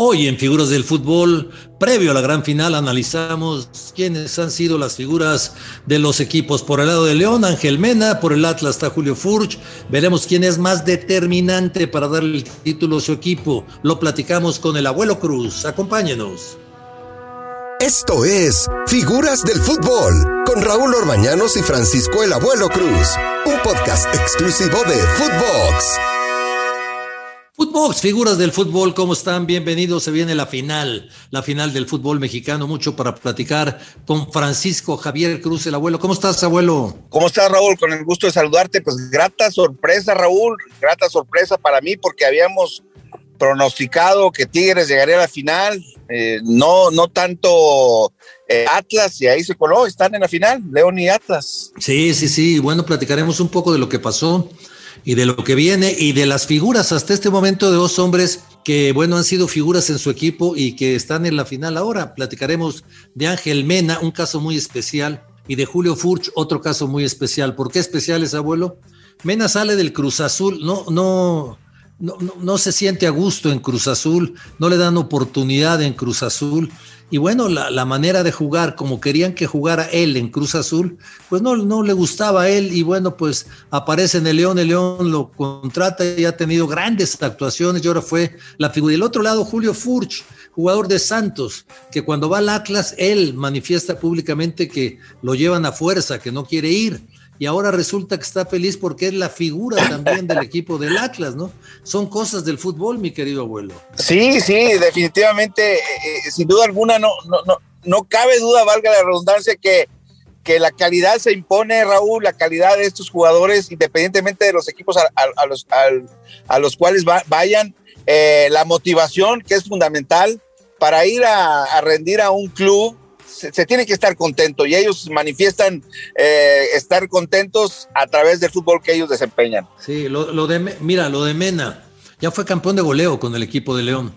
Hoy en Figuras del Fútbol, previo a la gran final, analizamos quiénes han sido las figuras de los equipos. Por el lado de León, Ángel Mena, por el Atlas está Julio Furch. Veremos quién es más determinante para darle el título a su equipo. Lo platicamos con el abuelo Cruz. Acompáñenos. Esto es Figuras del Fútbol con Raúl Orbañanos y Francisco el Abuelo Cruz, un podcast exclusivo de Footbox. Footbox, figuras del fútbol, ¿cómo están? Bienvenidos. Se viene la final, la final del fútbol mexicano. Mucho para platicar con Francisco Javier Cruz, el abuelo. ¿Cómo estás, abuelo? ¿Cómo estás, Raúl? Con el gusto de saludarte. Pues grata sorpresa, Raúl. Grata sorpresa para mí porque habíamos pronosticado que Tigres llegaría a la final. Eh, no, no tanto eh, Atlas y ahí se coló. Están en la final, León y Atlas. Sí, sí, sí. Bueno, platicaremos un poco de lo que pasó y de lo que viene y de las figuras hasta este momento de dos hombres que, bueno, han sido figuras en su equipo y que están en la final ahora. Platicaremos de Ángel Mena, un caso muy especial, y de Julio Furch, otro caso muy especial. ¿Por qué especiales, abuelo? Mena sale del Cruz Azul, no, no, no, no, se siente a gusto en Cruz Azul, no le dan oportunidad en Cruz Azul. Y bueno, la, manera de jugar, como querían que jugara él en Cruz Azul, pues no, no le gustaba a él. Y bueno, pues aparece en el León, el León lo contrata y ha tenido grandes actuaciones. Y ahora fue la figura. Y del otro lado, Julio Furch, jugador de Santos, que cuando va al Atlas, él manifiesta públicamente que lo llevan a fuerza, que no quiere ir y ahora resulta que está feliz porque es la figura también del equipo del Atlas, ¿no? Son cosas del fútbol, mi querido abuelo. Sí, sí, definitivamente, eh, eh, sin duda alguna, no, no, no, no cabe duda, valga la redundancia, que, que la calidad se impone, Raúl, la calidad de estos jugadores, independientemente de los equipos a, los, a, los cuales vayan, eh, la motivación que es fundamental para ir a rendir a un club se, tiene que estar contento y ellos manifiestan eh, estar contentos a través del fútbol que ellos desempeñan. Sí, lo, de, mira, lo de Mena, ya fue campeón de goleo con el equipo de León.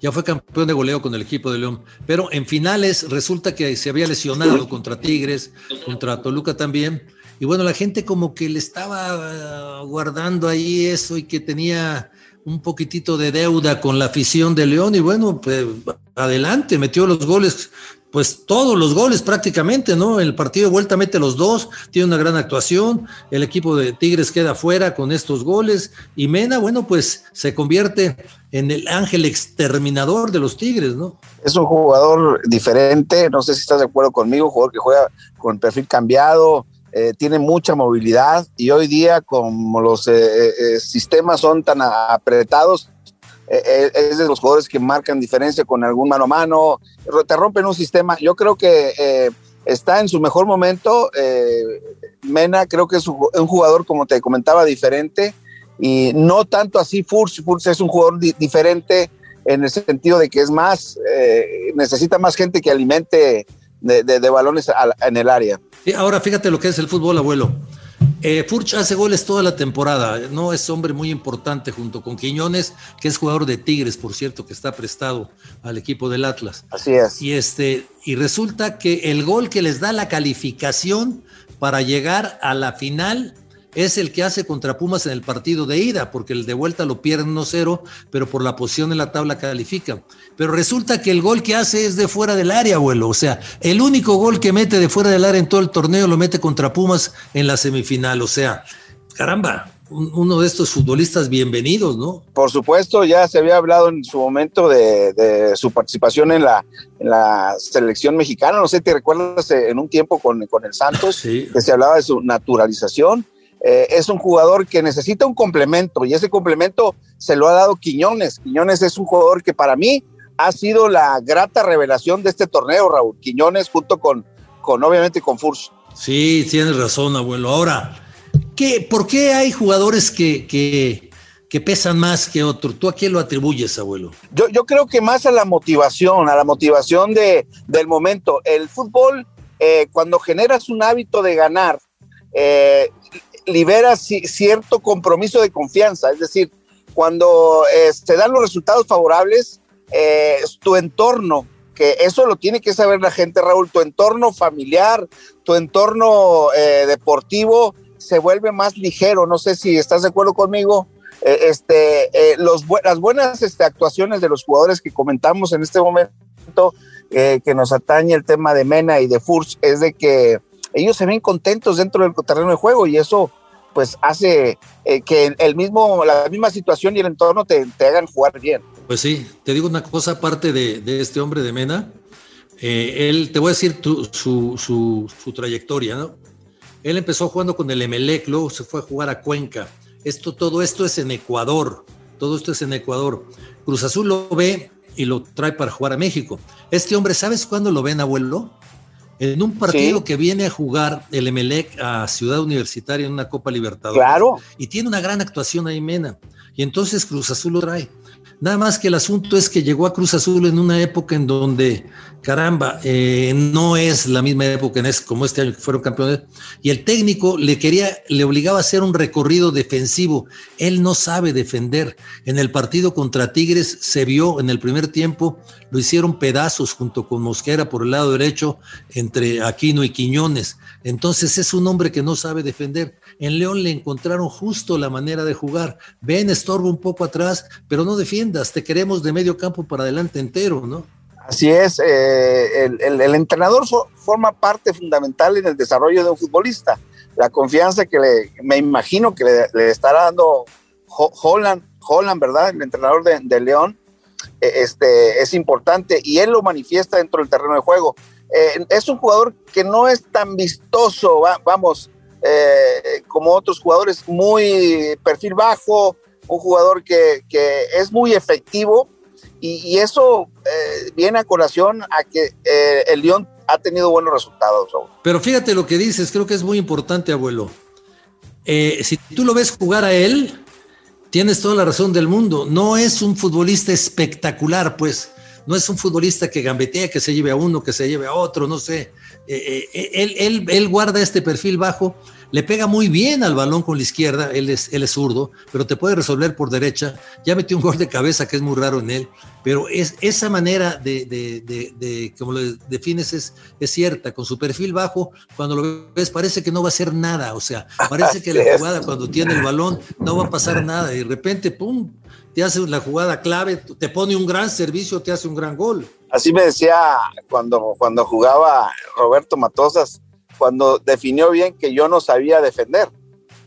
Ya fue campeón de goleo con el equipo de León. Pero en finales resulta que se había lesionado contra Tigres, contra Toluca también. Y bueno, la gente como que le estaba guardando ahí eso y que tenía un poquitito de deuda con la afición de León y bueno, pues adelante, metió los goles pues todos los goles prácticamente, ¿no? El partido de vuelta mete los dos, tiene una gran actuación, el equipo de Tigres queda fuera con estos goles y Mena, bueno, pues se convierte en el ángel exterminador de los Tigres, ¿no? Es un jugador diferente, no sé si estás de acuerdo conmigo, un jugador que juega con perfil cambiado, eh, tiene mucha movilidad y hoy día como los eh, eh, sistemas son tan apretados, eh, eh, es de los jugadores que marcan diferencia con algún mano a mano, te rompen un sistema. Yo creo que eh, está en su mejor momento. Mena creo que es un jugador, como te comentaba, diferente y no tanto así Furch. Furch es un jugador diferente en el sentido de que es más, necesita más gente que alimente de, balones en el área. ahora fíjate lo que es el fútbol, abuelo. Eh, Furch hace goles toda la temporada, no es hombre muy importante junto con Quiñones, que es jugador de Tigres, por cierto, que está prestado al equipo del Atlas. Así es. Y este, y resulta que el gol que les da la calificación para llegar a la final es el que hace contra Pumas en el partido de ida, porque el de vuelta lo pierden 1-0, pero por la posición en la tabla califica. Pero resulta que el gol que hace es de fuera del área, abuelo. O sea, el único gol que mete de fuera del área en todo el torneo lo mete contra Pumas en la semifinal. O sea, caramba, uno de estos futbolistas bienvenidos, ¿no? Por supuesto, ya se había hablado en su momento de, su participación en la, en la selección mexicana. No sé, ¿te recuerdas en un tiempo con, con el Santos? Que se hablaba de su naturalización eh, es un jugador que necesita un complemento y ese complemento se lo ha dado Quiñones. Quiñones es un jugador que para mí ha sido la grata revelación de este torneo, Raúl. Quiñones junto con, con obviamente con Furs. Sí, tienes razón, abuelo. Ahora, ¿qué, ¿por qué hay jugadores que, que, que pesan más que otros? ¿Tú a quién lo atribuyes, abuelo? Yo, yo creo que más a la motivación, a la motivación de, del momento. El fútbol, eh, cuando generas un hábito de ganar, eh, libera cierto compromiso de confianza, es decir, cuando eh, se dan los resultados favorables, eh, tu entorno, que eso lo tiene que saber la gente, Raúl, tu entorno familiar, tu entorno eh, deportivo se vuelve más ligero. No sé si estás de acuerdo conmigo. este, las buenas este, actuaciones de los jugadores que comentamos en este momento, que nos atañe el tema de Mena y de Furch, es de que ellos se ven contentos dentro del terreno de juego y eso pues hace que el mismo, la misma situación y el entorno te, hagan jugar bien. Pues sí, te digo una cosa aparte de, de este hombre de Mena, eh, él, te voy a decir su, su, trayectoria, ¿no? Él empezó jugando con el Emelec, luego se fue a jugar a Cuenca. Esto, todo esto es en Ecuador, todo esto es en Ecuador. Cruz Azul lo ve y lo trae para jugar a México. Este hombre, ¿sabes cuándo lo ven, abuelo? En un partido que viene a jugar el Emelec a Ciudad Universitaria en una Copa Libertadores. Claro. Y tiene una gran actuación ahí, Mena. Y entonces Cruz Azul lo trae. Nada más que el asunto es que llegó a Cruz Azul en una época en donde, caramba, eh, no es la misma época en es, como este año que fueron campeones, y el técnico le quería, le obligaba a hacer un recorrido defensivo. Él no sabe defender. En el partido contra Tigres se vio en el primer tiempo, lo hicieron pedazos junto con Mosquera por el lado derecho entre Aquino y Quiñones. Entonces es un hombre que no sabe defender. En León le encontraron justo la manera de jugar. Ven, estorbo un poco atrás, pero no defiendas, te queremos de medio campo para adelante entero, ¿no? Así es, eh, el, entrenador forma parte fundamental en el desarrollo de un futbolista. La confianza que le, me imagino que le, estará dando Holland, Holland, ¿verdad? El entrenador de, León, este, es importante y él lo manifiesta dentro del terreno de juego. Eh, es un jugador que no es tan vistoso, vamos, eh, como otros jugadores, muy perfil bajo, un jugador que, es muy efectivo y, eso eh, viene a colación a que eh, el León ha tenido buenos resultados. Pero fíjate lo que dices, creo que es muy importante, abuelo. si tú lo ves jugar a él, tienes toda la razón del mundo. No es un futbolista espectacular, pues. No es un futbolista que gambetea, que se lleve a uno, que se lleve a otro, no sé. él, él, él guarda este perfil bajo le pega muy bien al balón con la izquierda, él es, él es zurdo, pero te puede resolver por derecha. Ya metió un gol de cabeza que es muy raro en él, pero es, esa manera de, de, como lo defines, es, es cierta. Con su perfil bajo, cuando lo ves, parece que no va a hacer nada. O sea, parece que la jugada, cuando tiene el balón, no va a pasar nada. Y de repente, ¡pum! Te hace la jugada clave, te pone un gran servicio, te hace un gran gol. Así me decía cuando, cuando jugaba Roberto Matosas cuando definió bien que yo no sabía defender.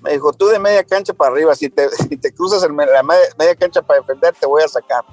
Me dijo, tú de media cancha para arriba, si te, te cruzas en la media cancha para defender, te voy a sacar.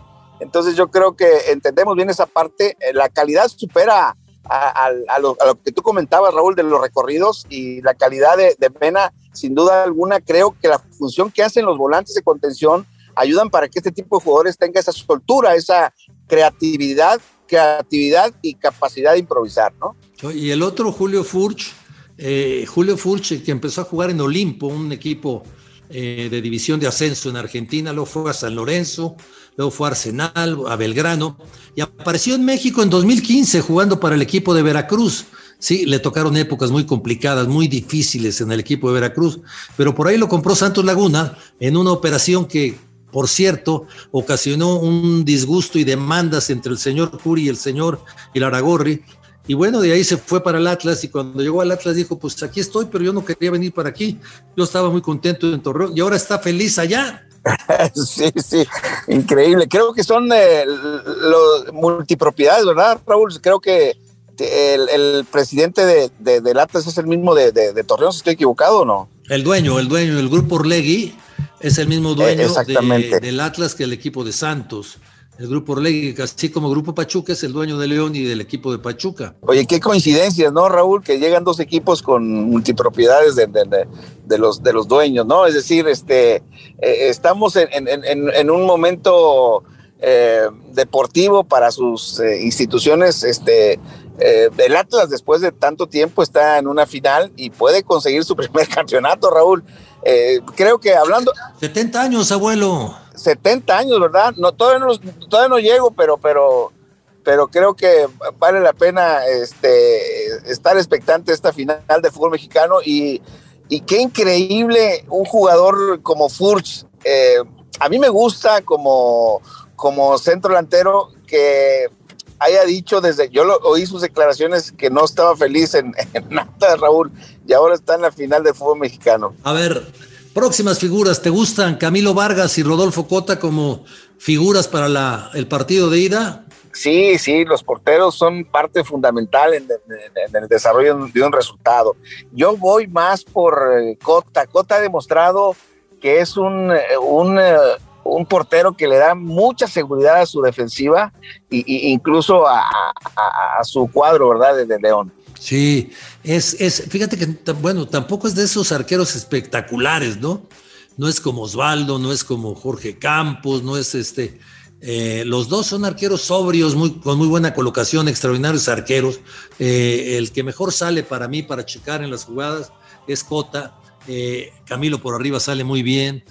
Entonces yo creo que entendemos bien esa parte. Eh, la calidad supera a, lo, que tú comentabas, Raúl, de los recorridos y la calidad de, de Pena, sin duda alguna, creo que la función que hacen los volantes de contención ayudan para que este tipo de jugadores tenga esa soltura, esa creatividad, creatividad y capacidad de improvisar, ¿no? Y el otro, Julio Furch, eh, Julio Furch, que empezó a jugar en Olimpo, un equipo eh, de división de ascenso en Argentina, luego fue a San Lorenzo, luego fue a Arsenal, a Belgrano, y apareció en México en 2015 jugando para el equipo de Veracruz. Sí, le tocaron épocas muy complicadas, muy difíciles en el equipo de Veracruz, pero por ahí lo compró Santos Laguna en una operación que, por cierto, ocasionó un disgusto y demandas entre el señor Curi y el señor Ilaragorri, y bueno, de ahí se fue para el Atlas y cuando llegó al Atlas dijo, pues aquí estoy, pero yo no quería venir para aquí. Yo estaba muy contento en Torreón y ahora está feliz allá. sí, sí, increíble. Creo que son eh, los multipropiedades, ¿verdad, Raúl? Creo que el, presidente de, del Atlas es el mismo de, Torreón, si estoy equivocado o no. El dueño, el dueño, el grupo Orlegui es el mismo dueño eh, del Atlas que el equipo de Santos el Grupo Orlegui, así como Grupo Pachuca es el dueño de León y del equipo de Pachuca. Oye, qué coincidencias, ¿no, Raúl? Que llegan dos equipos con multipropiedades de, los, de los dueños, ¿no? Es decir, este, eh, estamos en, un momento eh, deportivo para sus eh, instituciones. Este, el Atlas, después de tanto tiempo, está en una final y puede conseguir su primer campeonato, Raúl. creo que hablando... 70 años, abuelo. 70 años, ¿verdad? No, todavía no, todavía no llego, pero, pero, pero creo que vale la pena este, estar expectante esta final de fútbol mexicano y, y qué increíble un jugador como Furch. Eh, a mí me gusta como, como centro delantero que haya dicho desde, yo oí sus declaraciones que no estaba feliz en, en Raúl, y ahora está en la final del fútbol mexicano. A ver, próximas figuras, ¿te gustan Camilo Vargas y Rodolfo Cota como figuras para la, el partido de ida? Sí, sí, los porteros son parte fundamental en, el desarrollo de un resultado. Yo voy más por eh, Cota. Cota ha demostrado que es un, eh, eh, un, portero que le da mucha seguridad a su defensiva e, incluso a, su cuadro, ¿verdad? De, León. Sí, es, es, fíjate que, bueno, tampoco es de esos arqueros espectaculares, ¿no? No es como Osvaldo, no es como Jorge Campos, no es este, eh, los dos son arqueros sobrios, muy, con muy buena colocación, extraordinarios arqueros. Eh, el que mejor sale para mí para checar en las jugadas es Cota. Eh, Camilo por arriba sale muy bien.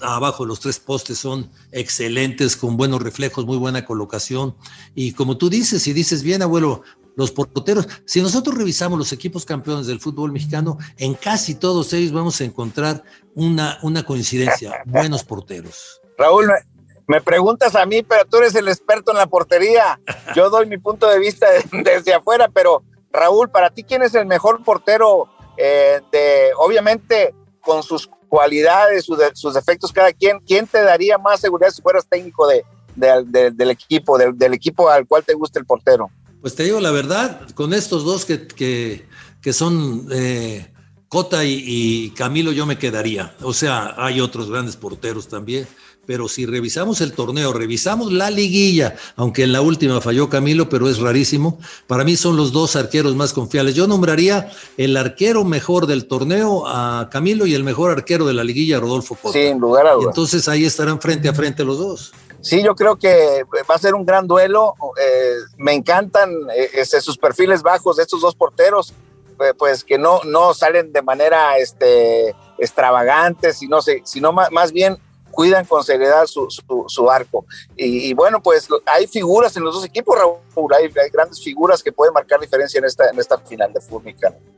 abajo los tres postes son excelentes, con buenos reflejos, muy buena colocación. Y como tú dices, y dices bien, abuelo, los porteros, si nosotros revisamos los equipos campeones del fútbol mexicano, en casi todos ellos vamos a encontrar una, una coincidencia, buenos porteros. Raúl, me preguntas a mí, pero tú eres el experto en la portería. Yo doy mi punto de vista desde afuera, pero Raúl, para ti, ¿quién es el mejor portero eh, de, obviamente, con sus cualidades, sus, defectos cada quien? ¿Quién te daría más seguridad si fueras técnico de, del equipo, del, equipo al cual te gusta el portero? Pues te digo la verdad, con estos dos que, que, son eh, Cota y, y Camilo, yo me quedaría. O sea, hay otros grandes porteros también pero si revisamos el torneo, revisamos la liguilla, aunque en la última falló Camilo, pero es rarísimo, para mí son los dos arqueros más confiables. Yo nombraría el arquero mejor del torneo a Camilo y el mejor arquero de la liguilla a Rodolfo Cota. Sin lugar a dudas. Entonces ahí estarán frente a frente los dos. Sí, yo creo que va a ser un gran duelo. Eh, me encantan eh, este, sus perfiles bajos de estos dos porteros, eh, pues que no, no salen de manera este, extravagante, sino, sino más, más bien cuidan con seriedad su, su, arco. Y, bueno, pues hay figuras en los dos equipos, Raúl, hay, grandes figuras que pueden marcar diferencia en esta, en esta final de fútbol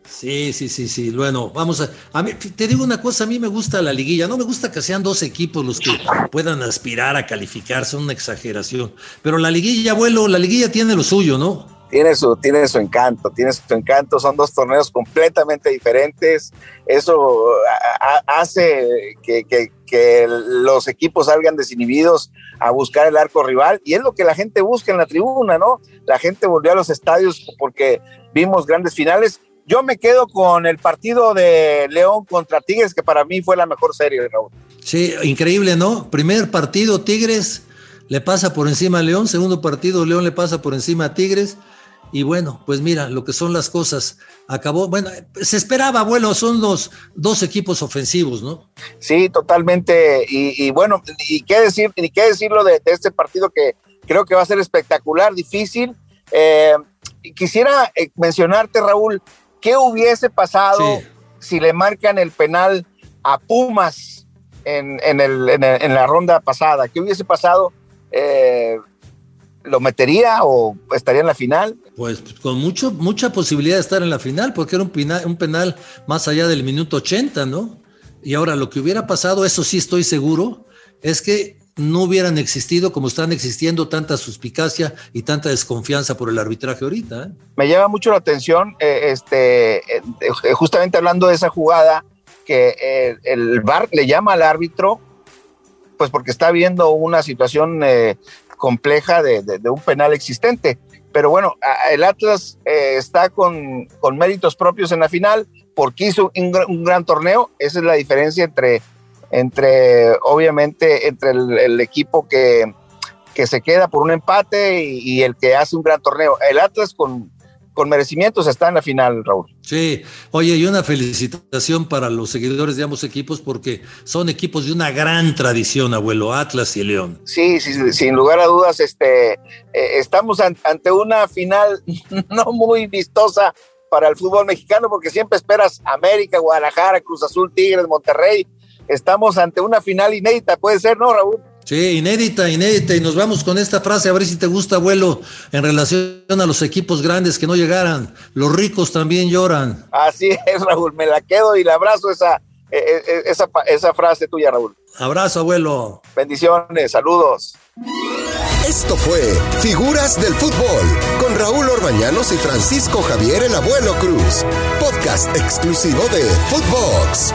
Sí, sí, sí, sí. Bueno, vamos a, a mí, te digo una cosa, a mí me gusta la liguilla, no me gusta que sean dos equipos los que puedan aspirar a calificar, son una exageración. Pero la liguilla, abuelo, la liguilla tiene lo suyo, ¿no? Tiene su, tiene su encanto, tiene su encanto, son dos torneos completamente diferentes, eso hace que, que, los equipos salgan desinhibidos a buscar el arco rival y es lo que la gente busca en la tribuna, ¿no? La gente volvió a los estadios porque vimos grandes finales. Yo me quedo con el partido de León contra Tigres, que para mí fue la mejor serie, Raúl. Sí, increíble, ¿no? Primer partido Tigres le pasa por encima a León, segundo partido León le pasa por encima a Tigres y bueno, pues mira, lo que son las cosas. Acabó, bueno, se esperaba, bueno, son los dos equipos ofensivos, ¿no? Sí, totalmente. Y, bueno, y qué decir, ni qué decirlo de, este partido que creo que va a ser espectacular, difícil. Eh, quisiera eh, mencionarte, Raúl, ¿qué hubiese pasado si le marcan el penal a Pumas en, en, la ronda pasada? ¿Qué hubiese pasado? Eh, ¿Lo metería o estaría en la final? Pues con mucho, mucha posibilidad de estar en la final, porque era un penal, un penal más allá del minuto 80, ¿no? Y ahora lo que hubiera pasado, eso sí estoy seguro, es que no hubieran existido como están existiendo tanta suspicacia y tanta desconfianza por el arbitraje ahorita. ¿eh? Me llama mucho la atención, eh, este, eh, justamente hablando de esa jugada, que el VAR le llama al árbitro, pues porque está viendo una situación compleja de, un penal existente. Pero bueno, el Atlas eh, está con, méritos propios en la final porque hizo un, gran torneo. Esa es la diferencia entre, entre obviamente, entre el, equipo que, que, se queda por un empate y, el que hace un gran torneo. El Atlas con, con merecimientos está en la final, Raúl. Sí, oye, y una felicitación para los seguidores de ambos equipos porque son equipos de una gran tradición, abuelo, Atlas y León. Sí, sí, sin lugar a dudas, este, eh, estamos ante una final no muy vistosa para el fútbol mexicano porque siempre esperas América, Guadalajara, Cruz Azul, Tigres, Monterrey. Estamos ante una final inédita, puede ser, ¿no, Raúl? Sí, inédita, inédita. Y nos vamos con esta frase, a ver si te gusta, abuelo, en relación a los equipos grandes que no llegaran. Los ricos también lloran. Así es, Raúl, me la quedo y le abrazo esa, e, e, e, esa, esa frase tuya, Raúl. Abrazo, abuelo. Bendiciones, saludos. Esto fue Figuras del Fútbol con Raúl Orbañanos y Francisco Javier el Abuelo Cruz, podcast exclusivo de Footbox.